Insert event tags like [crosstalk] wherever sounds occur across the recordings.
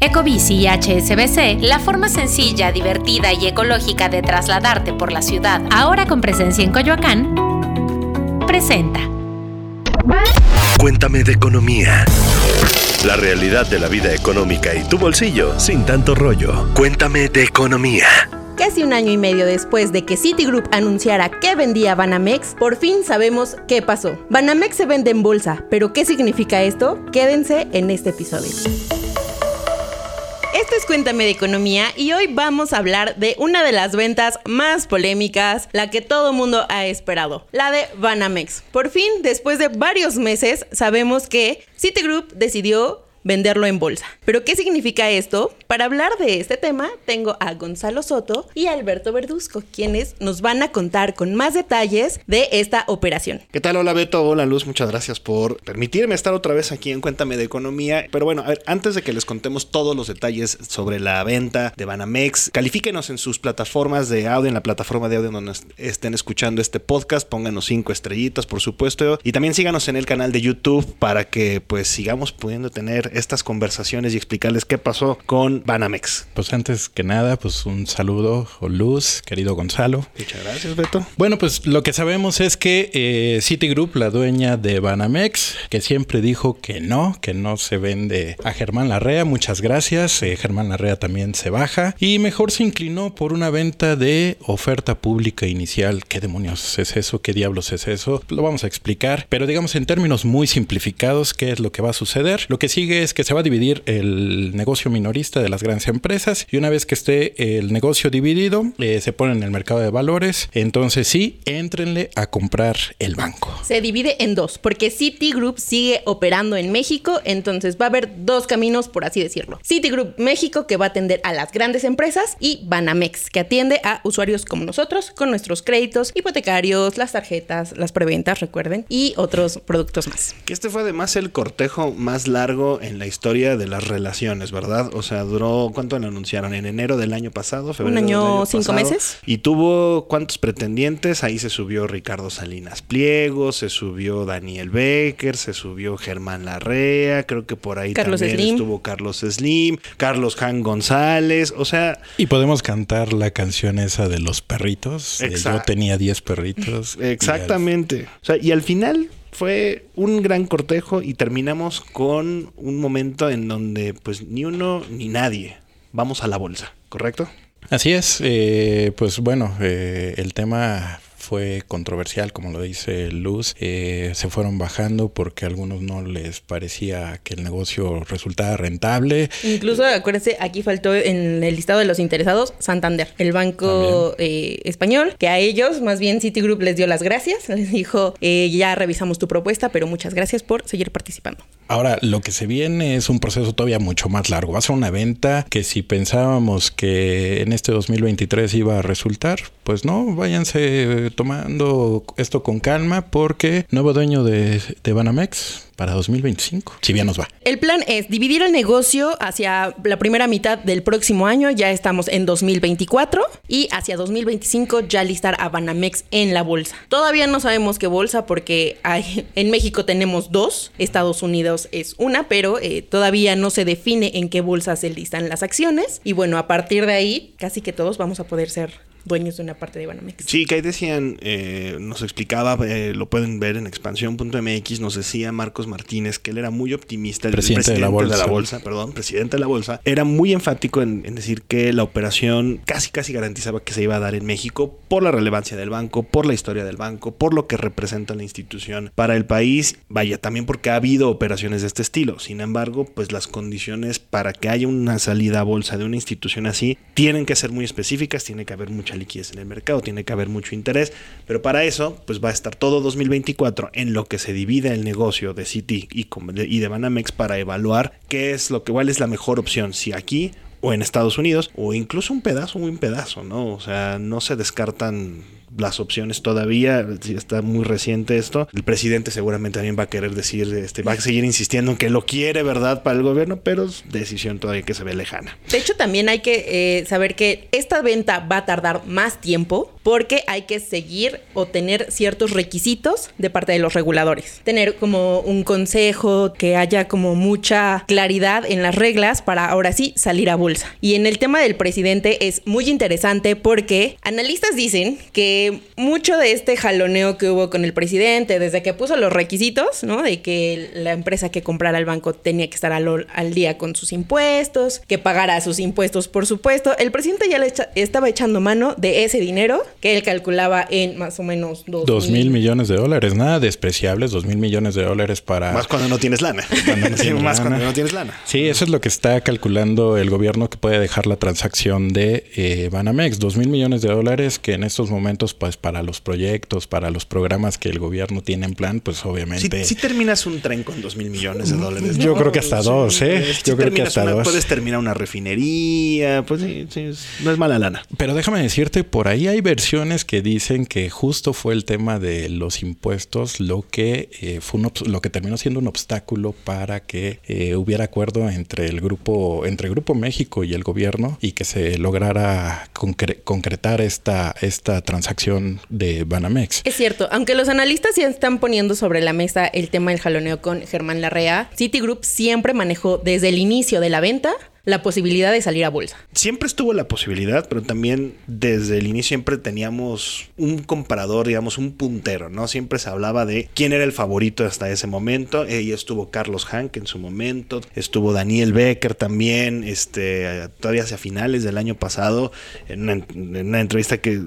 Ecobici y HSBC, la forma sencilla, divertida y ecológica de trasladarte por la ciudad, ahora con presencia en Coyoacán, presenta. Cuéntame de economía. La realidad de la vida económica y tu bolsillo sin tanto rollo. Cuéntame de economía. Casi un año y medio después de que Citigroup anunciara que vendía Banamex, por fin sabemos qué pasó. Banamex se vende en bolsa, pero ¿qué significa esto? Quédense en este episodio. Esto es Cuéntame de Economía y hoy vamos a hablar de una de las ventas más polémicas, la que todo mundo ha esperado, la de Banamex. Por fin, después de varios meses, sabemos que Citigroup decidió venderlo en bolsa. ¿Pero qué significa esto? Para hablar de este tema, tengo a Gonzalo Soto y Alberto Verduzco, quienes nos van a contar con más detalles de esta operación. ¿Qué tal? Hola Beto, hola Luz, muchas gracias por permitirme estar otra vez aquí en Cuéntame de Economía. Pero bueno, a ver, antes de que les contemos todos los detalles sobre la venta de Banamex, califíquenos en sus plataformas de audio, en la plataforma de audio donde estén escuchando este podcast, pónganos cinco estrellitas, por supuesto, y también síganos en el canal de YouTube para que pues sigamos pudiendo tener estas conversaciones y explicarles qué pasó con Banamex. Pues antes que nada, pues un saludo, o Luz, querido Gonzalo. Muchas gracias, Beto. Bueno, pues lo que sabemos es que eh, Citigroup, la dueña de Banamex, que siempre dijo que no, que no se vende a Germán Larrea, muchas gracias. Eh, Germán Larrea también se baja y mejor se inclinó por una venta de oferta pública inicial. ¿Qué demonios es eso? ¿Qué diablos es eso? Lo vamos a explicar, pero digamos en términos muy simplificados, ¿qué es lo que va a suceder? Lo que sigue es que se va a dividir el negocio minorista de las grandes empresas y una vez que esté el negocio dividido, eh, se pone en el mercado de valores. Entonces sí, éntrenle a comprar el banco. Se divide en dos, porque Citigroup sigue operando en México, entonces va a haber dos caminos, por así decirlo. Citigroup México, que va a atender a las grandes empresas, y Banamex, que atiende a usuarios como nosotros, con nuestros créditos hipotecarios, las tarjetas, las preventas, recuerden, y otros productos más. Que este fue además el cortejo más largo en la historia de las relaciones, ¿verdad? O sea, duró, ¿cuánto le anunciaron? En enero del año pasado, febrero. Un año, cinco meses. Y tuvo cuántos pretendientes, ahí se subió Ricardo Salinas Pliego, se subió Daniel Becker, se subió Germán Larrea, creo que por ahí Carlos también Slim. estuvo Carlos Slim, Carlos Han González, o sea... Y podemos cantar la canción esa de los perritos. de Yo tenía 10 perritos. Exactamente. O sea, y al final fue un gran cortejo y terminamos con un momento en donde pues ni uno ni nadie vamos a la bolsa, ¿correcto? Así es, eh, pues bueno, eh, el tema fue controversial, como lo dice Luz. Eh, se fueron bajando porque a algunos no les parecía que el negocio resultaba rentable. Incluso, acuérdense, aquí faltó en el listado de los interesados Santander, el banco eh, español, que a ellos, más bien Citigroup les dio las gracias, [laughs] les dijo, eh, ya revisamos tu propuesta, pero muchas gracias por seguir participando. Ahora, lo que se viene es un proceso todavía mucho más largo. Va a ser una venta que si pensábamos que en este 2023 iba a resultar, pues no, váyanse tomando esto con calma porque nuevo dueño de, de Banamex para 2025, si bien nos va. El plan es dividir el negocio hacia la primera mitad del próximo año, ya estamos en 2024, y hacia 2025 ya listar a Banamex en la bolsa. Todavía no sabemos qué bolsa porque hay, en México tenemos dos, Estados Unidos es una, pero eh, todavía no se define en qué bolsa se listan las acciones. Y bueno, a partir de ahí, casi que todos vamos a poder ser dueños de una parte de Banamex. Sí, que ahí decían, eh, nos explicaba, eh, lo pueden ver en expansión.mx, nos decía Marcos Martínez que él era muy optimista, el presidente, presidente de, la bolsa. de la bolsa, perdón, presidente de la bolsa, era muy enfático en, en, decir que la operación casi casi garantizaba que se iba a dar en México por la relevancia del banco, por la historia del banco, por lo que representa la institución para el país, vaya, también porque ha habido operaciones de este estilo. Sin embargo, pues las condiciones para que haya una salida a bolsa de una institución así tienen que ser muy específicas, tiene que haber mucha liquidez en el mercado, tiene que haber mucho interés, pero para eso pues va a estar todo 2024 en lo que se divide el negocio de Citi y, de Banamex para evaluar qué es lo que cuál es la mejor opción, si aquí o en Estados Unidos o incluso un pedazo, un pedazo, ¿no? O sea, no se descartan las opciones todavía, está muy reciente esto. El presidente seguramente también va a querer decir, este, va a seguir insistiendo en que lo quiere, ¿verdad?, para el gobierno, pero es decisión todavía que se ve lejana. De hecho, también hay que eh, saber que esta venta va a tardar más tiempo porque hay que seguir o tener ciertos requisitos de parte de los reguladores. Tener como un consejo, que haya como mucha claridad en las reglas para ahora sí salir a bolsa. Y en el tema del presidente es muy interesante porque analistas dicen que mucho de este jaloneo que hubo con el presidente desde que puso los requisitos, ¿no? De que la empresa que comprara el banco tenía que estar al, al día con sus impuestos, que pagara sus impuestos por supuesto, el presidente ya le estaba echando mano de ese dinero que él calculaba en más o menos dos, mil, millones de dólares. Nada despreciables, dos mil millones de dólares para... Más cuando no tienes lana. [laughs] más cuando no tienes lana. Sí, eso es lo que está calculando el gobierno que puede dejar la transacción de eh, Banamex. Dos mil millones de dólares que en estos momentos, pues para los proyectos, para los programas que el gobierno tiene en plan, pues obviamente... Si, terminas un tren con dos mil millones de dólares. Yo creo que hasta dos, ¿eh? Yo creo que hasta dos. Puedes terminar una refinería, pues sí, sí, no es mala lana. Pero déjame decirte, por ahí hay versiones que dicen que justo fue el tema de los impuestos lo que eh, fue lo que terminó siendo un obstáculo para que eh, hubiera acuerdo entre el grupo entre Grupo México y el gobierno y que se lograra concretar esta esta transacción de Banamex. Es cierto, aunque los analistas ya están poniendo sobre la mesa el tema del jaloneo con Germán Larrea, Citigroup siempre manejó desde el inicio de la venta la posibilidad de salir a bolsa. Siempre estuvo la posibilidad, pero también desde el inicio siempre teníamos un comparador, digamos, un puntero, ¿no? Siempre se hablaba de quién era el favorito hasta ese momento. Ahí estuvo Carlos Hank en su momento, estuvo Daniel Becker también, este, todavía hacia finales del año pasado, en una, entrevista que,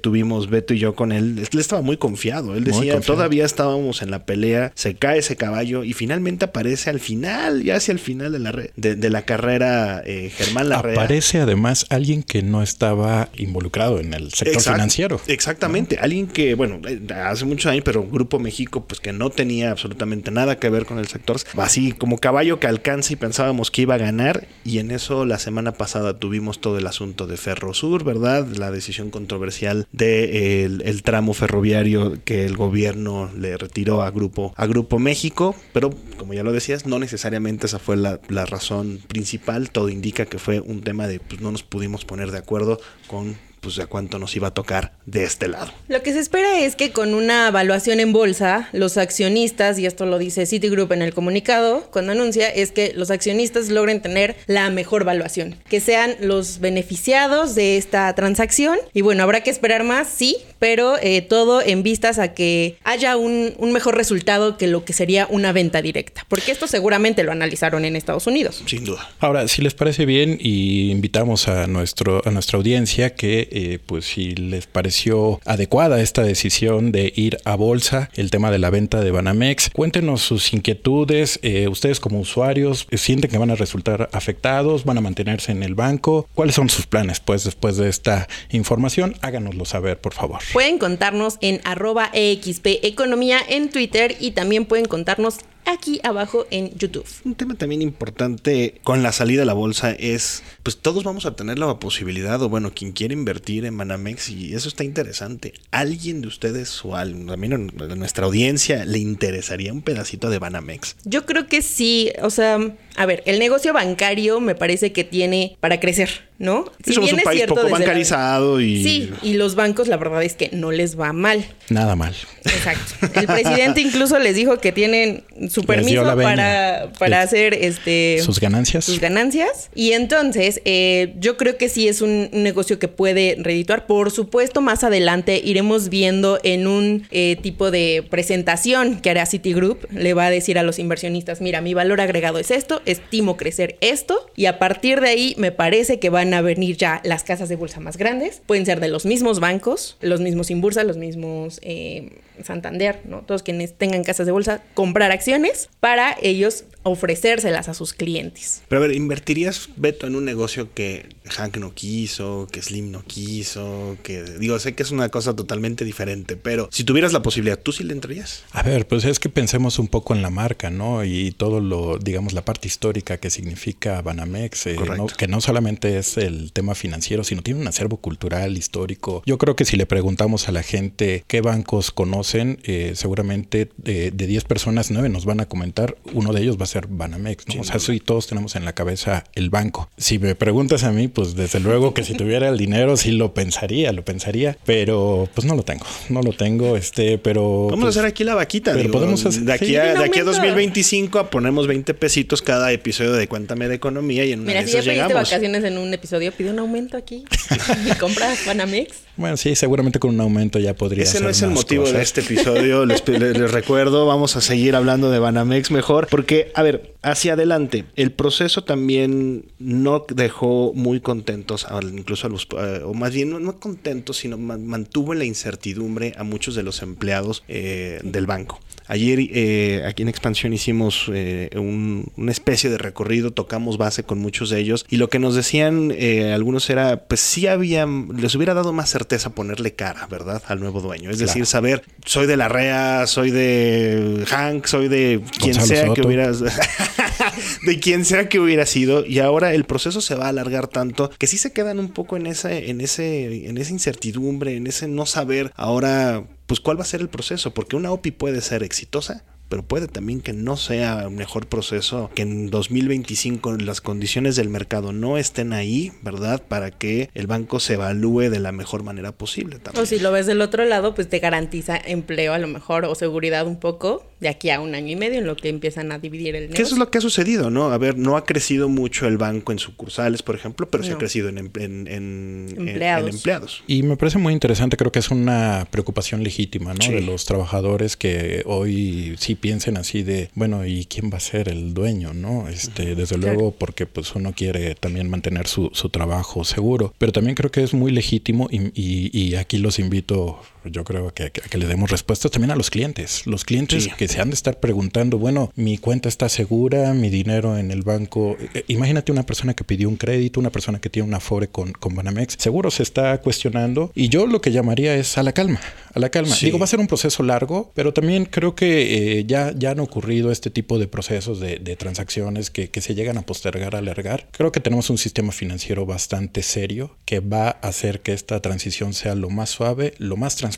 tuvimos Beto y yo con él, él estaba muy confiado. Él decía, todavía estábamos en la pelea, se cae ese caballo y finalmente aparece al final, ya hacia el final de la, de la carrera eh, Germán Larrea. Aparece además alguien que no estaba involucrado en el sector financiero. Exactamente, alguien que, bueno, eh, hace muchos años, pero Grupo México, pues que no tenía absolutamente nada que ver con el sector. Así como caballo que alcanza y pensábamos que iba a ganar. Y en eso la semana pasada tuvimos todo el asunto de Ferrosur, ¿verdad? La decisión controversial del de el tramo ferroviario que el gobierno le retiró a Grupo, a Grupo México. Pero como ya lo decías, no necesariamente esa fue la, la razón principal todo indica que fue un tema de pues no nos pudimos poner de acuerdo con pues a cuánto nos iba a tocar de este lado. Lo que se espera es que con una evaluación en bolsa, los accionistas, y esto lo dice Citigroup en el comunicado, cuando anuncia, es que los accionistas logren tener la mejor valuación, que sean los beneficiados de esta transacción. Y bueno, habrá que esperar más, sí, pero eh, todo en vistas a que haya un, un mejor resultado que lo que sería una venta directa, porque esto seguramente lo analizaron en Estados Unidos. Sin duda. Ahora, si les parece bien, y invitamos a, nuestro, a nuestra audiencia que eh, pues si les pareció adecuada esta decisión de ir a bolsa, el tema de la venta de Banamex. Cuéntenos sus inquietudes, eh, ustedes como usuarios, eh, ¿sienten que van a resultar afectados? ¿Van a mantenerse en el banco? ¿Cuáles son sus planes pues después de esta información? Háganoslo saber, por favor. Pueden contarnos en arroba EXP Economía en Twitter y también pueden contarnos aquí abajo en YouTube. Un tema también importante con la salida de la bolsa es, pues todos vamos a tener la posibilidad, o bueno, quien quiere invertir en Banamex, y eso está interesante. ¿Alguien de ustedes o también a nuestra audiencia le interesaría un pedacito de Banamex? Yo creo que sí, o sea, a ver, el negocio bancario me parece que tiene para crecer. ¿no? Si somos un país poco bancarizado y... Sí, y los bancos la verdad es que no les va mal. Nada mal. Exacto. El presidente incluso les dijo que tienen su permiso para, para hacer este... Sus ganancias. Sus ganancias. Y entonces eh, yo creo que sí es un negocio que puede redituar. Por supuesto, más adelante iremos viendo en un eh, tipo de presentación que hará Citigroup. Le va a decir a los inversionistas, mira, mi valor agregado es esto, estimo crecer esto. Y a partir de ahí me parece que van a venir ya las casas de bolsa más grandes. Pueden ser de los mismos bancos, los mismos Inbursa, los mismos eh, Santander, ¿no? Todos quienes tengan casas de bolsa, comprar acciones para ellos ofrecérselas a sus clientes. Pero a ver, ¿invertirías, Beto, en un negocio que Hank no quiso, que Slim no quiso, que digo, sé que es una cosa totalmente diferente, pero si tuvieras la posibilidad, ¿tú sí le entrarías? A ver, pues es que pensemos un poco en la marca, ¿no? Y todo lo, digamos, la parte histórica que significa Banamex, eh, ¿no? que no solamente es el tema financiero, sino tiene un acervo cultural, histórico. Yo creo que si le preguntamos a la gente qué bancos conocen, eh, seguramente de, de 10 personas, 9 nos van a comentar, uno de ellos va a ser Banamex, ¿no? o sea, sí, todos tenemos en la cabeza el banco. Si me preguntas a mí, pues desde luego que si tuviera el dinero sí lo pensaría, lo pensaría, pero pues no lo tengo, no lo tengo, este, pero... Vamos pues, a hacer aquí la vaquita, pero digo, podemos hacer- de aquí, sí. a, de aquí a aumento. 2025 ponemos 20 pesitos cada episodio de Cuéntame de Economía y en una Mira, de si ya esas pediste llegamos. vacaciones en un episodio, pide un aumento aquí [laughs] y compras Banamex. Bueno, sí, seguramente con un aumento ya podría Ese no hacer es el motivo de este episodio. les, les- les recuerdo, vamos a seguir hablando de Banamex mejor. Porque, a ver, hacia adelante, el proceso también no dejó muy contentos, a- incluso a los, eh, o más bien no, no contentos, sino ma- mantuvo en la incertidumbre a muchos de los empleados eh, del banco. Ayer eh, aquí en Expansión hicimos eh, un- una especie de recorrido, tocamos base con muchos de ellos y lo que nos decían eh, algunos era, pues sí había, les hubiera dado más certeza ponerle cara, ¿verdad? Al nuevo dueño. Es decir, saber, soy de la REA, soy de Hank, soy de quien Gonzalo sea que Soto. [laughs] [laughs] de quien sea que hubiera sido y ahora el proceso se va a alargar tanto que sí se quedan un poco en ese, en ese, en esa incertidumbre, en ese no saber ahora pues cuál va a ser el proceso, porque una OPI puede ser exitosa, pero puede también que no sea un mejor proceso, que en 2025 las condiciones del mercado no estén ahí, ¿verdad? Para que el banco se evalúe de la mejor manera posible también. O si lo ves del otro lado, pues te garantiza empleo a lo mejor o seguridad un poco de aquí a un año y medio en lo que empiezan a dividir el Que negocio. eso es lo que ha sucedido, ¿no? A ver, no ha crecido mucho el banco en sucursales, por ejemplo, pero sí ha No. crecido en, em- en- en- en- Empleados. en empleados. Y me parece muy interesante, creo que es una preocupación legítima, ¿no? Sí. De los trabajadores que hoy sí piensen así de, bueno, ¿y quién va a ser el dueño, no? Este, desde Claro. luego, porque pues uno quiere también mantener su, su trabajo seguro, pero también creo que es muy legítimo y, y- y aquí los invito, yo creo que, que, que le demos respuestas también a los clientes, los clientes Sí. que se han de estar preguntando, bueno, mi cuenta está segura, mi dinero en el banco, Eh, imagínate una persona que pidió un crédito, una persona que tiene una Afore con, con Banamex, seguro se está cuestionando y yo lo que llamaría es a la calma, a la calma. Sí. Digo, va a ser un proceso largo, pero también creo que eh, ya, ya han ocurrido este tipo de procesos de, de transacciones que, que se llegan a postergar, a alargar. Creo que tenemos un sistema financiero bastante serio que va a hacer que esta transición sea lo más suave, lo más transparente,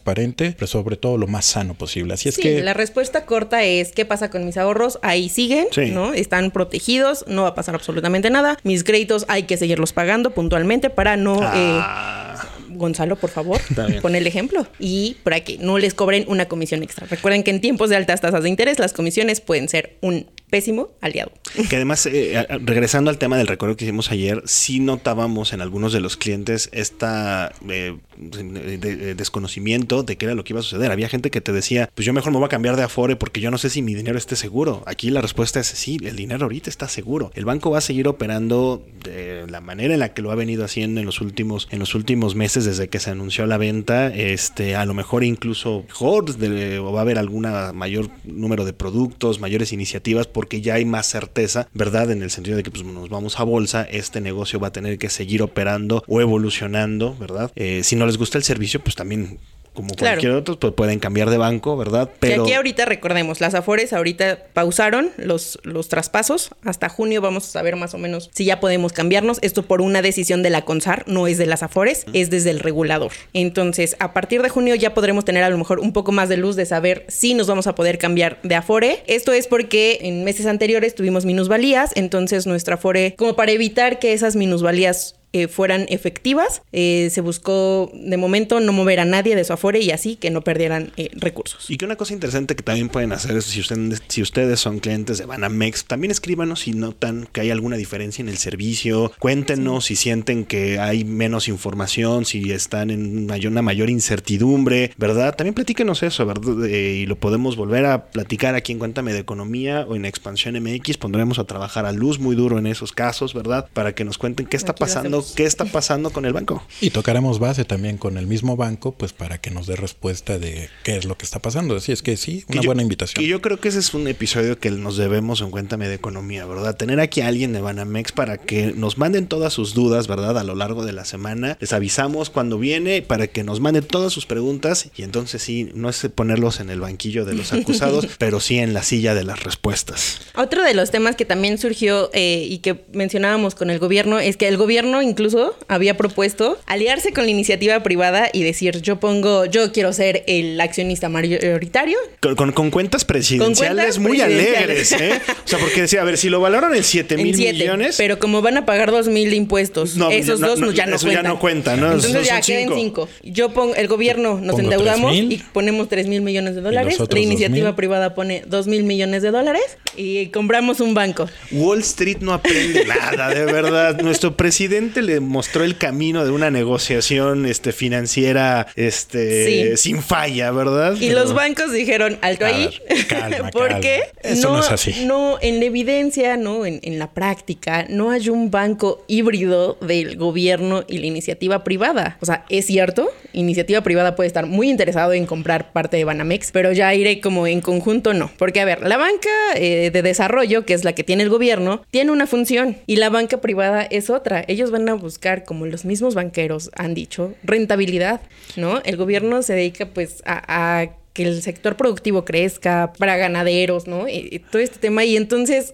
pero sobre todo lo más sano posible. Así es sí, que... la respuesta corta es ¿qué pasa con mis ahorros? Ahí siguen, Sí. ¿no? Están protegidos, no va a pasar absolutamente nada. Mis créditos hay que seguirlos pagando puntualmente para no... eh, Ah, Gonzalo, por favor, pon el ejemplo. Y para que no les cobren una comisión extra. Recuerden que en tiempos de altas tasas de interés, las comisiones pueden ser un pésimo aliado. Que además, eh, regresando al tema del recorrido que hicimos ayer, sí notábamos en algunos de los clientes esta eh, de- de- desconocimiento de qué era lo que iba a suceder. Había gente que te decía, pues yo mejor me voy a cambiar de Afore porque yo no sé si mi dinero esté seguro. Aquí la respuesta es sí, el dinero ahorita está seguro. El banco va a seguir operando de la manera en la que lo ha venido haciendo en los últimos, en los últimos meses desde que se anunció la venta. Este, a lo mejor incluso mejor de- o va a haber alguna mayor número de productos, mayores iniciativas, porque ya hay más certeza, ¿verdad? En el sentido de que pues, nos vamos a bolsa, este negocio va a tener que seguir operando o evolucionando, ¿verdad? Eh, si no les gusta el servicio, pues también como Claro. cualquier otro, pues pueden cambiar de banco, ¿verdad? Pero aquí ahorita recordemos, las Afores ahorita pausaron los, los traspasos. Hasta junio vamos a saber más o menos si ya podemos cambiarnos. Esto por una decisión de la CONSAR, no es de las Afores, es desde el regulador. Entonces, a partir de junio ya podremos tener a lo mejor un poco más de luz de saber si nos vamos a poder cambiar de Afore. Esto es porque en meses anteriores tuvimos minusvalías, entonces nuestra Afore, como para evitar que esas minusvalías eh, fueran efectivas. Eh, se buscó de momento no mover a nadie de su afore y así que no perdieran eh, recursos. Y que una cosa interesante que también pueden hacer es si ustedes, si ustedes son clientes de Banamex, también escríbanos si notan que hay alguna diferencia en el servicio. Cuéntenos si sienten que hay menos información, si están en mayor- una mayor incertidumbre, ¿verdad? También platíquenos eso, ¿verdad? Y lo podemos volver a platicar aquí en Cuéntame de Economía o en Expansión MX. Pondremos a trabajar a luz muy duro en esos casos, ¿verdad? Para que nos cuenten qué está Aquí pasando qué está pasando con el banco. Y tocaremos base también con el mismo banco, pues para que nos dé respuesta de qué es lo que está pasando. Así es que sí, una buena invitación. Y yo creo que ese es un episodio que nos debemos en Cuéntame de Economía, ¿verdad? Tener aquí a alguien de Banamex para que nos manden todas sus dudas, ¿verdad? A lo largo de la semana. Les avisamos cuando viene para que nos manden todas sus preguntas y entonces sí, no es ponerlos en el banquillo de los [laughs] acusados, pero sí en la silla de las respuestas. Otro de los temas que también surgió eh, y que mencionábamos con el gobierno es que el gobierno incluso había propuesto aliarse con la iniciativa privada y decir yo pongo, yo quiero ser el accionista mayoritario. Con, con, cuentas presidenciales muy alegres, ¿eh? O sea, porque decía, a ver, si lo valoran en 7 mil millones. Pero como van a pagar 2 mil de impuestos, esos dos ya no eso cuentan. ya no cuentan, ¿no? Entonces ya queden 5. Yo pongo, el gobierno nos endeudamos y ponemos 3 mil millones de dólares. La iniciativa privada pone 2 mil millones de dólares y compramos un banco. Wall Street no aprende nada, de verdad. [laughs] Nuestro presidente le mostró el camino de una negociación este, financiera este, sin falla, ¿verdad? Y los bancos dijeron, alto ahí, calma, [laughs] porque Eso no, es así. no, en la evidencia, no, en, en la práctica, no hay un banco híbrido del gobierno y la iniciativa privada. O sea, es cierto, iniciativa privada puede estar muy interesado en comprar parte de Banamex, pero ya iré como en conjunto no. Porque, a ver, la banca eh, de desarrollo, que es la que tiene el gobierno, tiene una función y la banca privada es otra. Ellos van a buscar, como los mismos banqueros han dicho, rentabilidad, ¿no? El gobierno se dedica pues a, a que el sector productivo crezca para ganaderos, ¿no? Y, todo este tema y entonces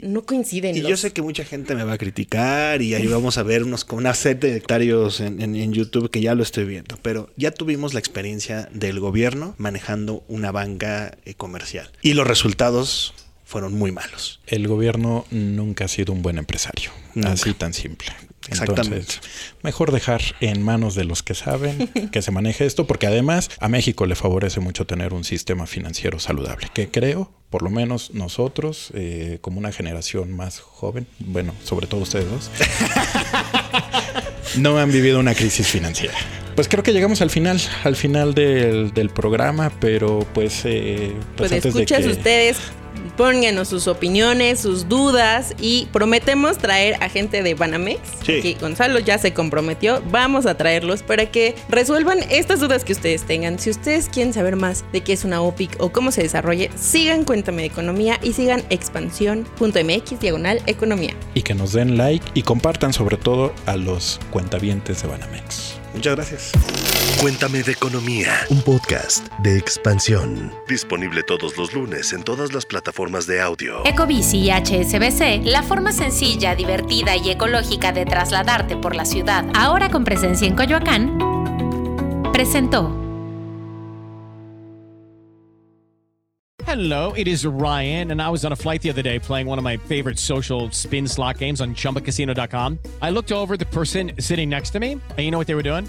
no coinciden. Y yo sé que mucha gente me va a criticar y ahí vamos a ver unos con una set de hectáreos en, en, en, YouTube que ya lo estoy viendo, pero ya tuvimos la experiencia del gobierno manejando una banca eh, comercial y los resultados fueron muy malos. El gobierno nunca ha sido un buen empresario, nunca. así tan simple. Exactamente. Entonces, mejor dejar en manos de los que saben [laughs] que se maneje esto, porque además a México le favorece mucho tener un sistema financiero saludable, que creo, por lo menos nosotros, eh, como una generación más joven, bueno, sobre todo ustedes dos, [laughs] no han vivido una crisis financiera. Pues creo que llegamos al final, al final del, del programa, pero pues... Eh, pues, pues escuchas que... ustedes pónganos sus opiniones, sus dudas y prometemos traer a gente de Banamex. Sí. Que Gonzalo ya se comprometió. Vamos a traerlos para que resuelvan estas dudas que ustedes tengan. Si ustedes quieren saber más de qué es una OPIC o cómo se desarrolle, sigan Cuéntame de Economía y sigan expansión.mx diagonal economía. Y que nos den like y compartan sobre todo a los cuentavientes de Banamex. Muchas gracias. Cuéntame de Economía, un podcast de expansión. Disponible todos los lunes en todas las plataformas de audio. Ecobici y HSBC, la forma sencilla, divertida y ecológica de trasladarte por la ciudad, ahora con presencia en Coyoacán, presentó. Hello, it is Ryan, and I was on a flight the other day playing one of my favorite social spin slot games on chumbacasino.com. I looked over the person sitting next to me, and you know what they were doing?